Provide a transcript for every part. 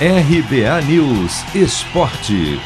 RBA News Esporte.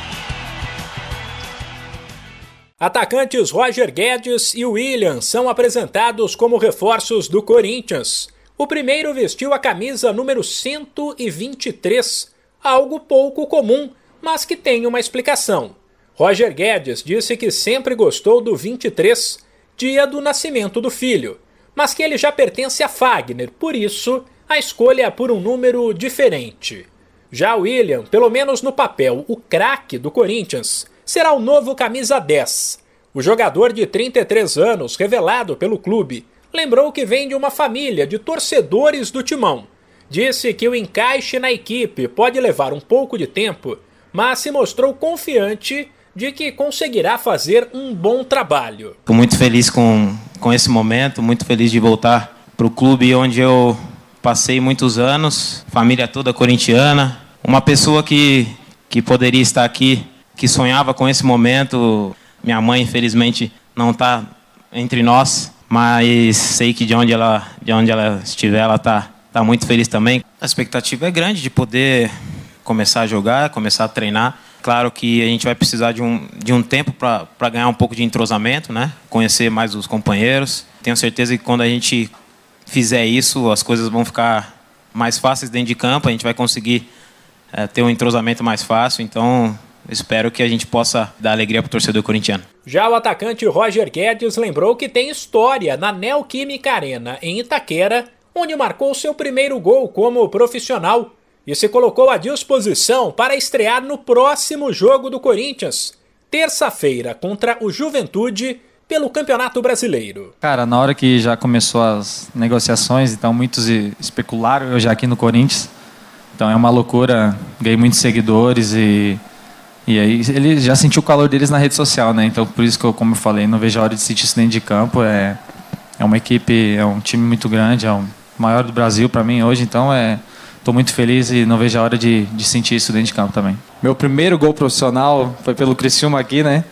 Atacantes Roger Guedes e William são apresentados como reforços do Corinthians. O primeiro vestiu a camisa número 123, algo pouco comum, mas que tem uma explicação. Roger Guedes disse que sempre gostou do 23, dia do nascimento do filho, mas que ele já pertence a Fagner, por isso a escolha é por um número diferente. Já William, pelo menos no papel, o craque do Corinthians, será o novo camisa 10. O jogador de 33 anos, revelado pelo clube, lembrou que vem de uma família de torcedores do Timão. Disse que o encaixe na equipe pode levar um pouco de tempo, mas se mostrou confiante de que conseguirá fazer um bom trabalho. Estou muito feliz com, com esse momento, muito feliz de voltar para o clube onde eu passei muitos anos, família toda corintiana, uma pessoa que, que poderia estar aqui, que sonhava com esse momento. Minha mãe, infelizmente, não está entre nós, mas sei que de onde ela, de onde ela estiver, ela está tá muito feliz também. A expectativa é grande de poder começar a jogar, começar a treinar. Claro que a gente vai precisar de um, de um tempo para ganhar um pouco de entrosamento, né? conhecer mais os companheiros. Tenho certeza que quando a gente fizer isso, as coisas vão ficar mais fáceis dentro de campo, a gente vai conseguir é, ter um entrosamento mais fácil. Então, espero que a gente possa dar alegria para o torcedor corintiano. Já o atacante Roger Guedes lembrou que tem história na Neoquímica Arena, em Itaquera, onde marcou seu primeiro gol como profissional e se colocou à disposição para estrear no próximo jogo do Corinthians, terça-feira, contra o Juventude pelo Campeonato Brasileiro. Cara, na hora que já começou as negociações, então muitos especularam eu já aqui no Corinthians. Então é uma loucura, ganhei muitos seguidores e e aí ele já sentiu o calor deles na rede social, né? Então por isso que eu, como eu falei, não vejo a hora de sentir isso dentro de campo. É é uma equipe, é um time muito grande, é o maior do Brasil para mim hoje, então é Estou muito feliz e não vejo a hora de, de sentir isso dentro de campo também. Meu primeiro gol profissional foi pelo Criciúma aqui, né?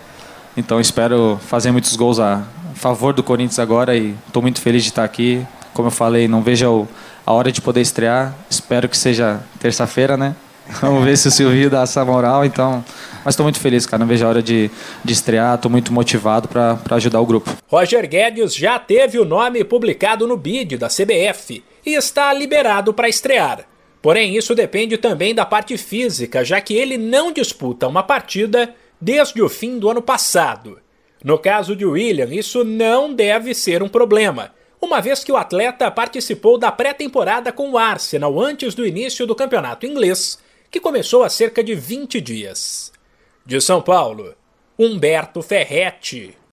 Então espero fazer muitos gols a favor do Corinthians agora e estou muito feliz de estar aqui. Como eu falei, não vejo a hora de poder estrear. Espero que seja terça-feira, né? Vamos ver se o Silvio dá essa moral, então. Mas estou muito feliz, cara. Não vejo a hora de, de estrear. Estou muito motivado para ajudar o grupo. Roger Guedes já teve o nome publicado no bid da CBF e está liberado para estrear. Porém, isso depende também da parte física, já que ele não disputa uma partida desde o fim do ano passado. No caso de William, isso não deve ser um problema, uma vez que o atleta participou da pré-temporada com o Arsenal antes do início do campeonato inglês, que começou há cerca de 20 dias. De São Paulo, Humberto Ferretti.